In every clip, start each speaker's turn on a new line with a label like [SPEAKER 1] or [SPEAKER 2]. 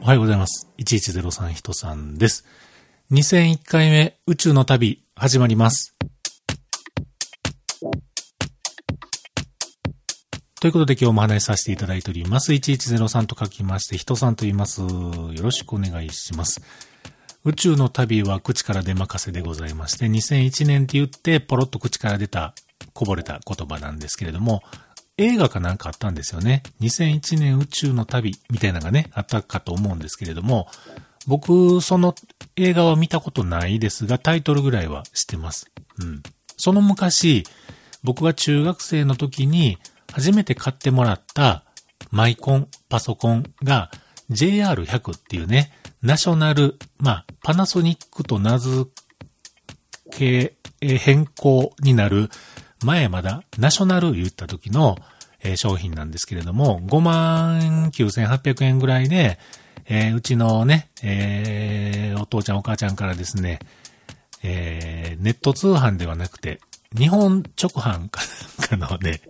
[SPEAKER 1] おはようございます。1103人さんです。2001回目宇宙の旅始まります。ということで今日も話しさせていただいております。1103と書きまして、人さんと言います。よろしくお願いします。宇宙の旅は口から出任せでございまして、2001年って言ってポロッと口から出た、こぼれた言葉なんですけれども、映画かなんかあったんですよね。2001年宇宙の旅みたいなのがね、あったかと思うんですけれども、僕、その映画は見たことないですが、タイトルぐらいは知ってます。うん。その昔、僕が中学生の時に初めて買ってもらったマイコン、パソコンが JR100 っていうね、ナショナル、まあ、パナソニックと名付け、変更になる前まだナショナル言った時の、え商品なんですけれども、59,800円ぐらいで、えーうちのね、えーお父ちゃんお母ちゃんからですね、えーネット通販ではなくて、日本直販かなんかので、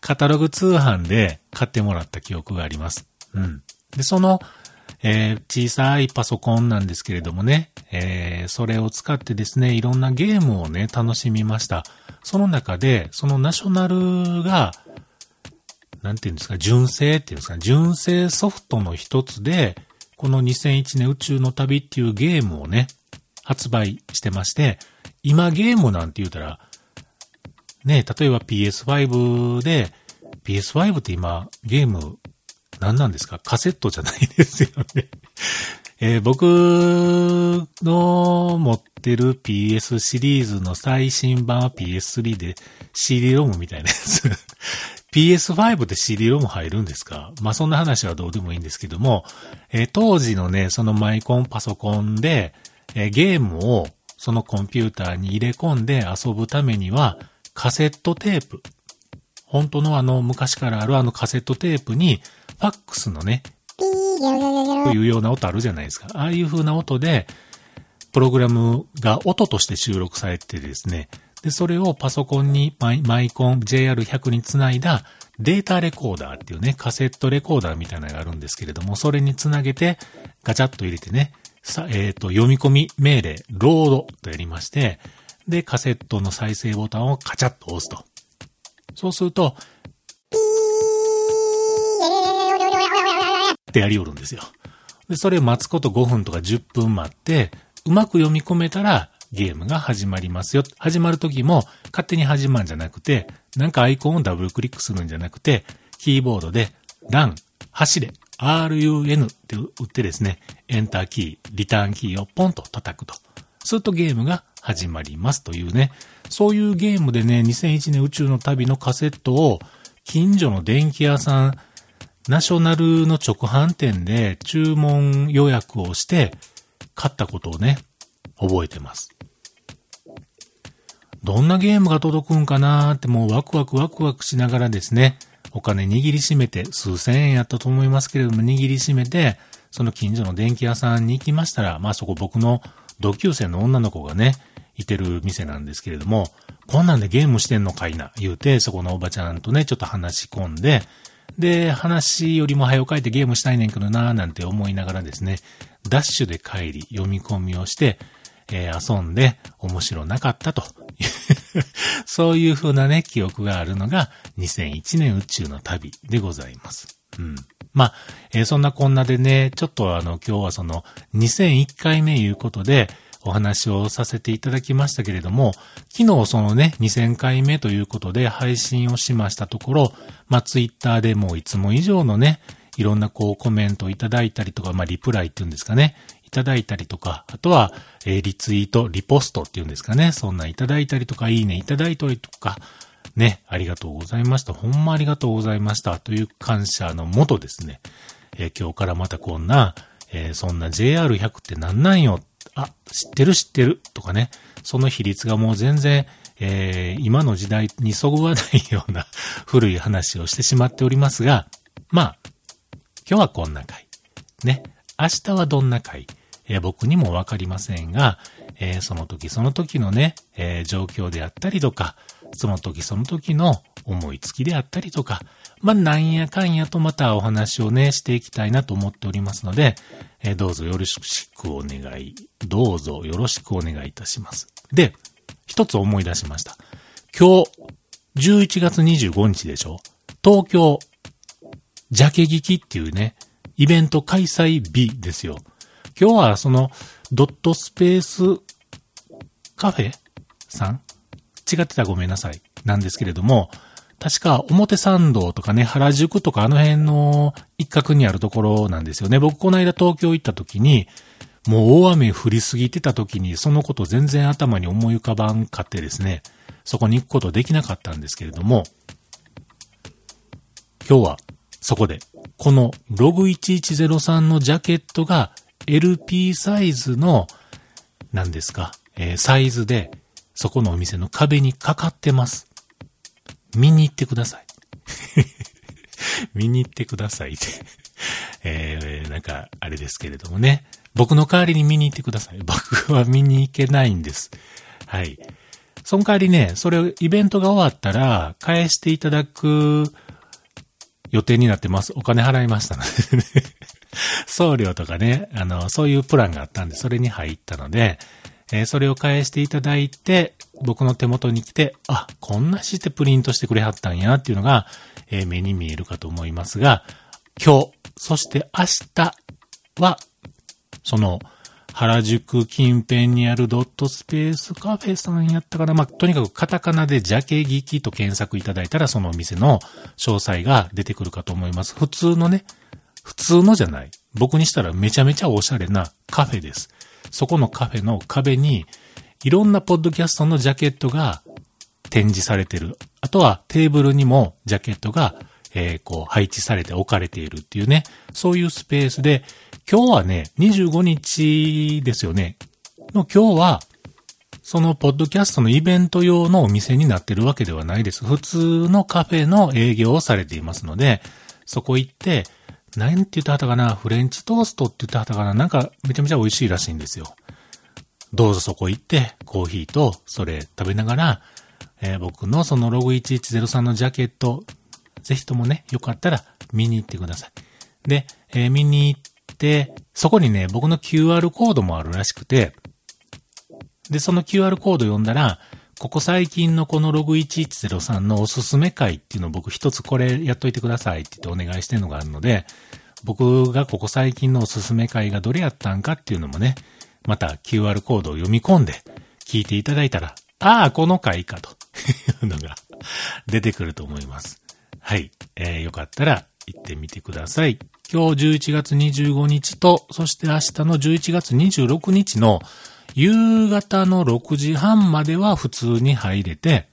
[SPEAKER 1] カタログ通販で買ってもらった記憶があります。うん。で、その、えー小さいパソコンなんですけれどもね、えーそれを使ってですね、いろんなゲームをね、楽しみました。その中で、そのナショナルが、なんていうんですか、純正っていうんですか、純正ソフトの一つで、この2001年宇宙の旅っていうゲームをね、発売してまして、今ゲームなんて言うたら、ね、例えば PS5 で、PS5 って今ゲーム何なんですか？カセットじゃないですよね。えー僕の持ってる PS シリーズの最新版は PS3 で CD-ROM みたいなやつ。PS5 で CD-ROM 入るんですか？まあ、そんな話はどうでもいいんですけども、えー当時のね、そのマイコンパソコンで、えーゲームをそのコンピューターに入れ込んで遊ぶためには、カセットテープ。本当のあの昔からあるあのカセットテープに、ファックスのね、というような音あるじゃないですか。ああいう風な音で、プログラムが音として収録されてですね、で、それをパソコンにマイマイコン JR100 につないだデータレコーダーっていうね、カセットレコーダーみたいなのがあるんですけれども、それにつなげてガチャッと入れてね、さ、えっ、と、読み込み命令、ロードとやりまして、で、カセットの再生ボタンをカチャッと押すと。そうすると、ってやりおるんですよ。で、それ待つこと5分とか10分待って、うまく読み込めたらゲームが始まりますよ。始まる時も勝手に始まるんじゃなくて、なんかアイコンをダブルクリックするんじゃなくて、キーボードで run、走れ、run って打ってですね、エンターキー、リターンキーをポンと叩くと。するとゲームが始まりますというね、そういうゲームでね、2001年宇宙の旅のカセットを近所の電気屋さん、ナショナルの直販店で注文予約をして買ったことをね、覚えてます。どんなゲームが届くんかなーってもうワクワクワクワクしながらですね、お金握りしめて、数千円やったと思いますけれども握りしめて、その近所の電気屋さんに行きましたら、まあそこ僕の同級生の女の子がね、いてる店なんですけれども、こんなんでゲームしてんのかいな、言うて、そこのおばちゃんとね、ちょっと話し込んで、で、話よりも早く帰ってゲームしたいねんけどなーなんて思いながらですね、ダッシュで帰り、読み込みをして、えー遊んで面白なかったと。そういう風なね、記憶があるのが2001年宇宙の旅でございます。うん。まあ、えーそんなこんなでね、ちょっとあの、今日はその2001回目いうことでお話をさせていただきましたけれども、昨日そのね、2000回目ということで配信をしましたところ、まあ、ツイッターでもういつも以上のね、いろんなこうコメントをいただいたりとか、まあ、リプライっていうんですかね、いただいたりとか、あとは、えーリツイート、リポストっていうんですかね、そんないただいたりとか、いいねいただいたりとか、ね、ありがとうございました。ほんまありがとうございました。という感謝のもとですね、えー今日からまたこんな、えーそんな JR100 ってなんなんよ。あ、知ってる知ってる。とかね、その比率がもう全然、えー今の時代にそぐわないような 古い話をしてしまっておりますが、まあ、今日はこんな回。ね。明日はどんな回？えー僕にもわかりませんが、えーその時その時のね、えー状況であったりとか、その時その時の思いつきであったりとか、まあ、なんやかんやとまたお話をね、していきたいなと思っておりますので、えー、どうぞよろしくお願い、どうぞよろしくお願いいたします。で、一つ思い出しました。今日、11月25日でしょ？東京、ジャケ聞きっていうね、イベント開催日ですよ。今日はその、ドットスペースカフェさん？違ってたらごめんなさい。なんですけれども、確か表参道とかね、原宿とかあの辺の一角にあるところなんですよね。僕この間東京行った時に、もう大雨降りすぎてた時にそのこと全然頭に思い浮かばんかってですね、そこに行くことできなかったんですけれども、今日はそこで、このログ1103のジャケットが LP サイズの、何ですか、えー、サイズで、そこのお店の壁にかかってます。見に行ってください。見に行ってくださいって えー、なんか、あれですけれどもね。僕の代わりに見に行ってください。僕は見に行けないんです。はい。その代わりね、それをイベントが終わったら、返していただく予定になってます。お金払いましたのでね送料とかね、あの、そういうプランがあったんで、それに入ったので、えー、それを返していただいて、僕の手元に来て、あ、こんなしてプリントしてくれはったんやっていうのが、えー、目に見えるかと思いますが、今日、そして明日は、その、原宿近辺にあるドットスペースカフェさんやったかな。まあ、とにかくカタカナでジャケギキと検索いただいたらそのお店の詳細が出てくるかと思います。普通のね、普通のじゃない。僕にしたらめちゃめちゃおしゃれなカフェです。そこのカフェの壁に、いろんなポッドキャストのジャケットが展示されてる。あとはテーブルにもジャケットが、えー、こう配置されて置かれているっていうね、そういうスペースで、今日はね、25日ですよね。の今日は、そのポッドキャストのイベント用のお店になってるわけではないです。普通のカフェの営業をされていますので、そこ行って、何て言ったはたかな？フレンチトーストって言ったはったかな？なんかめちゃめちゃ美味しいらしいんですよ。どうぞそこ行って、コーヒーとそれ食べながら、えー、僕のそのログ1103のジャケット、ぜひともね、よかったら見に行ってください。で、えー、見に行って、そこにね、僕の QR コードもあるらしくて、で、その QR コード読んだら、ここ最近のこのログ1103のおすすめ会っていうのを僕一つこれやっといてくださいって言ってお願いしてるのがあるので、僕がここ最近のおすすめ会がどれやったんかっていうのもね、また QR コードを読み込んで聞いていただいたら、ああ、この回かというのが出てくると思います。はい。えー、よかったら行ってみてください。今日11月25日と、そして明日の11月26日の夕方の6時半までは普通に入れて、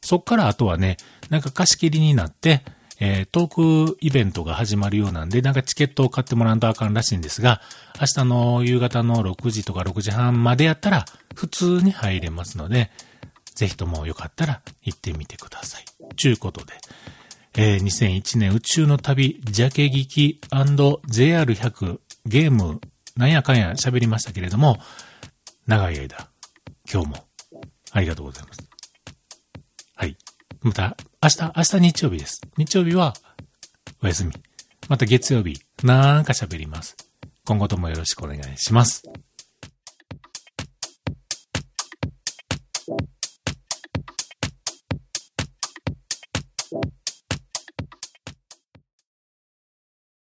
[SPEAKER 1] そっからあとはね、なんか貸し切りになって、えー、トークイベントが始まるようなんで、なんかチケットを買ってもらうとあかんらしいんですが、明日の夕方の6時とか6時半までやったら、普通に入れますので、ぜひともよかったら行ってみてください。ちゅうことで、えー、2001年宇宙の旅、ジャケ聞き &JR100 ゲーム、なんやかんや喋りましたけれども、長い間、今日もありがとうございます。はい。また、明日、明日日曜日です。日曜日はお休み。また月曜日、なんか喋ります。今後ともよろしくお願いします。